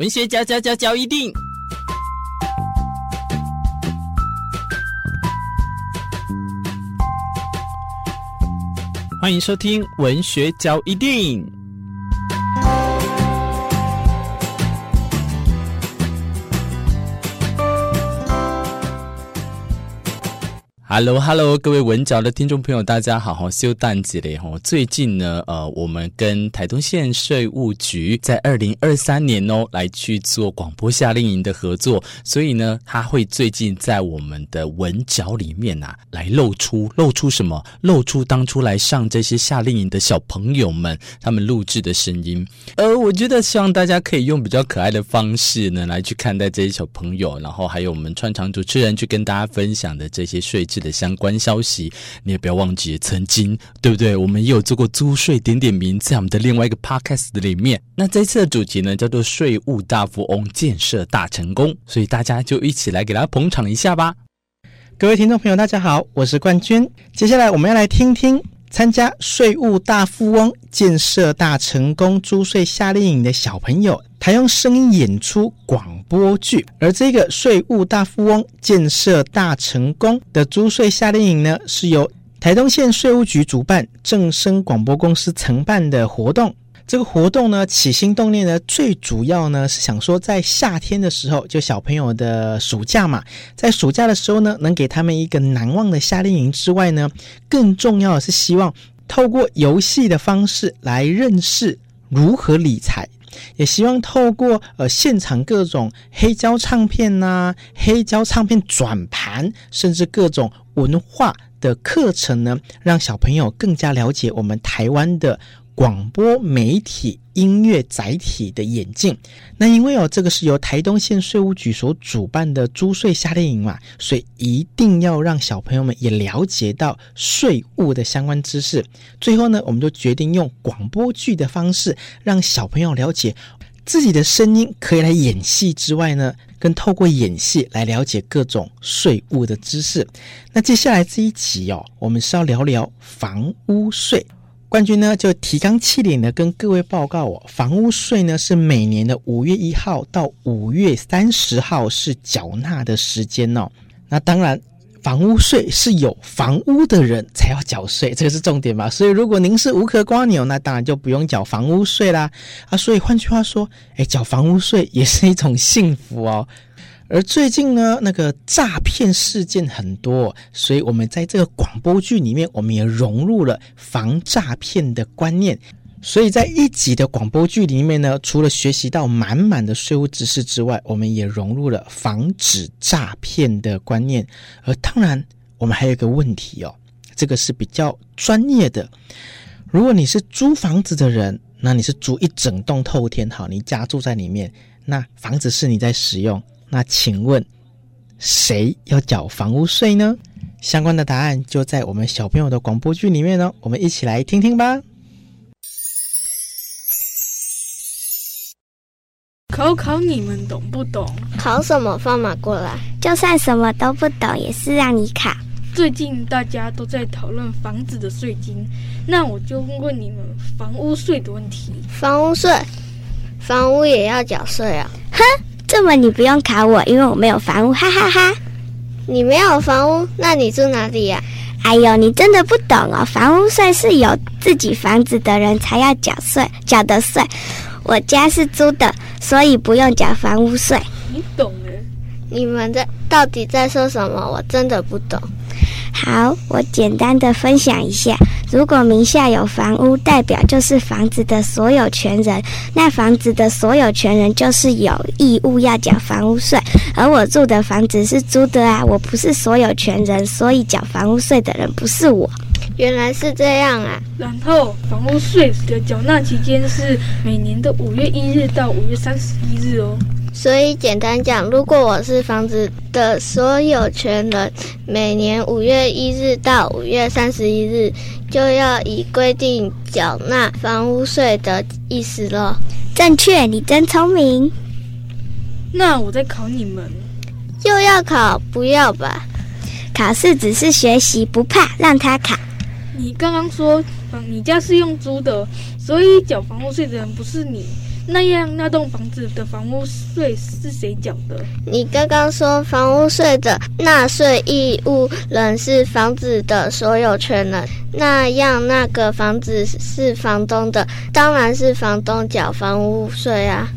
文学交交交交一定，欢迎收听文学交一定。Hello，Hello，各位文角的听众朋友，大家好，好休淡季嘞吼！最近呢，呃，我们跟台东县税务局在二零二三年哦，来去做广播夏令营的合作，所以呢，他会最近在我们的文角里面呐、啊，来露出露出什么？露出当初来上这些夏令营的小朋友们他们录制的声音。呃，我觉得希望大家可以用比较可爱的方式呢，来去看待这些小朋友，然后还有我们串场主持人去跟大家分享的这些税制的相关消息，你也不要忘记，曾经对不对？我们也有做过租税点点名，在我们的另外一个 podcast 里面。那这次的主题呢，叫做“税务大富翁建设大成功”，所以大家就一起来给他捧场一下吧。各位听众朋友，大家好，我是冠军。接下来我们要来听听参加“税务大富翁建设大成功”租税夏令营的小朋友。他用声音演出广播剧，而这个税务大富翁建设大成功的租税夏令营呢，是由台东县税务局主办，正声广播公司承办的活动。这个活动呢，起心动念呢，最主要呢是想说，在夏天的时候，就小朋友的暑假嘛，在暑假的时候呢，能给他们一个难忘的夏令营之外呢，更重要的是希望透过游戏的方式来认识如何理财。也希望透过呃现场各种黑胶唱片呐、黑胶唱片转盘，甚至各种文化的课程呢，让小朋友更加了解我们台湾的。广播媒体音乐载体的演进，那因为哦，这个是由台东县税务局所主办的租税夏令营嘛，所以一定要让小朋友们也了解到税务的相关知识。最后呢，我们就决定用广播剧的方式，让小朋友了解自己的声音可以来演戏之外呢，跟透过演戏来了解各种税务的知识。那接下来这一集哦，我们是要聊聊房屋税。冠军呢，就提纲挈领的跟各位报告哦，房屋税呢是每年的五月一号到五月三十号是缴纳的时间哦。那当然，房屋税是有房屋的人才要缴税，这个是重点吧？所以如果您是无壳蜗牛，那当然就不用缴房屋税啦。啊，所以换句话说，诶，缴房屋税也是一种幸福哦。而最近呢，那个诈骗事件很多，所以我们在这个广播剧里面，我们也融入了防诈骗的观念。所以在一集的广播剧里面呢，除了学习到满满的税务知识之外，我们也融入了防止诈骗的观念。而当然，我们还有一个问题哦，这个是比较专业的。如果你是租房子的人，那你是租一整栋透天，好，你家住在里面，那房子是你在使用。那请问，谁要缴房屋税呢？相关的答案就在我们小朋友的广播剧里面呢，我们一起来听听吧。考考你们懂不懂？考什么？放马过来！就算什么都不懂，也是让你考。最近大家都在讨论房子的税金，那我就问你们房屋税的问题。房屋税，房屋也要缴税啊？哼！这么你不用考我，因为我没有房屋，哈哈哈，哈。你没有房屋，那你住哪里呀？哎呦，你真的不懂哦！房屋税是有自己房子的人才要缴税，缴的税。我家是租的，所以不用缴房屋税。你懂了？你们在到底在说什么？我真的不懂。好，我简单的分享一下。如果名下有房屋，代表就是房子的所有权人，那房子的所有权人就是有义务要缴房屋税。而我住的房子是租的啊，我不是所有权人，所以缴房屋税的人不是我。原来是这样啊！然后房屋税的缴纳期间是每年的五月一日到五月三十一日哦。所以简单讲，如果我是房子的所有权人，每年五月一日到五月三十一日就要以规定缴纳房屋税的意思咯。正确，你真聪明。那我再考你们，又要考？不要吧？考试只是学习，不怕，让他考。你刚刚说，你家是用租的，所以缴房屋税的人不是你。那样那栋房子的房屋税是谁缴的？你刚刚说房屋税的纳税义务人是房子的所有权人，那样那个房子是房东的，当然是房东缴房屋税啊。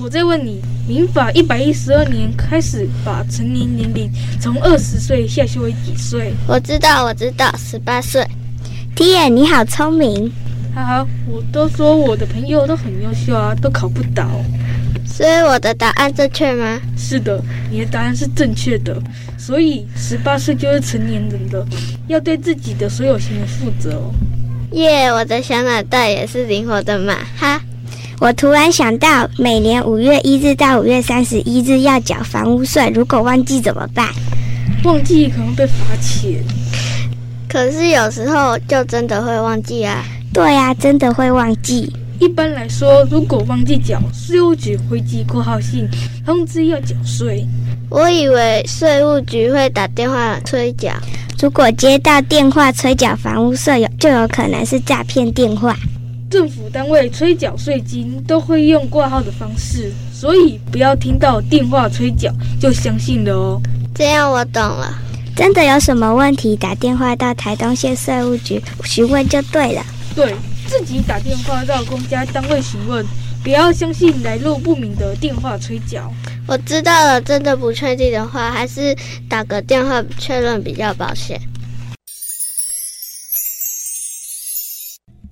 我再问你，民法一百一十二年开始把成年年龄从二十岁下修为几岁？我知道，我知道，十八岁。爹，你好聪明！哈哈，我都说我的朋友都很优秀啊，都考不倒。所以我的答案正确吗？是的，你的答案是正确的。所以十八岁就是成年人了，要对自己的所有行为负责哦。耶，我的小脑袋也是灵活的嘛，哈。我突然想到，每年五月一日到五月三十一日要缴房屋税，如果忘记怎么办？忘记可能被罚钱。可是有时候就真的会忘记啊。对呀、啊，真的会忘记。一般来说，如果忘记缴，税务局会寄括号信通知要缴税。我以为税务局会打电话催缴。如果接到电话催缴房屋税，有就有可能是诈骗电话。政府单位催缴税金都会用挂号的方式，所以不要听到电话催缴就相信了哦。这样我懂了。真的有什么问题，打电话到台东县税务局询问就对了。对，自己打电话到公家单位询问，不要相信来路不明的电话催缴。我知道了，真的不确定的话，还是打个电话确认比较保险。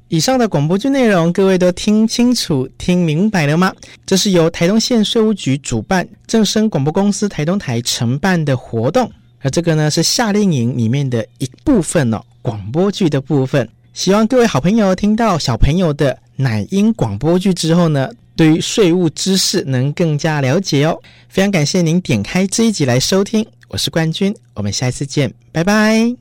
以上的广播剧内容，各位都听清楚、听明白了吗？这是由台东县税务局主办、正声广播公司台东台承办的活动，而这个呢是夏令营里面的一部分哦，广播剧的部分。希望各位好朋友听到小朋友的奶音广播剧之后呢，对于税务知识能更加了解哦。非常感谢您点开这一集来收听，我是冠军，我们下一次见，拜拜。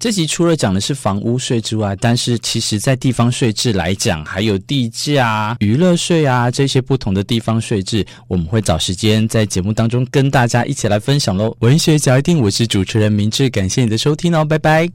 这集除了讲的是房屋税之外，但是其实在地方税制来讲，还有地价、娱乐税啊这些不同的地方税制，我们会找时间在节目当中跟大家一起来分享喽。文学脚一定，我是主持人明智，感谢你的收听哦，拜拜。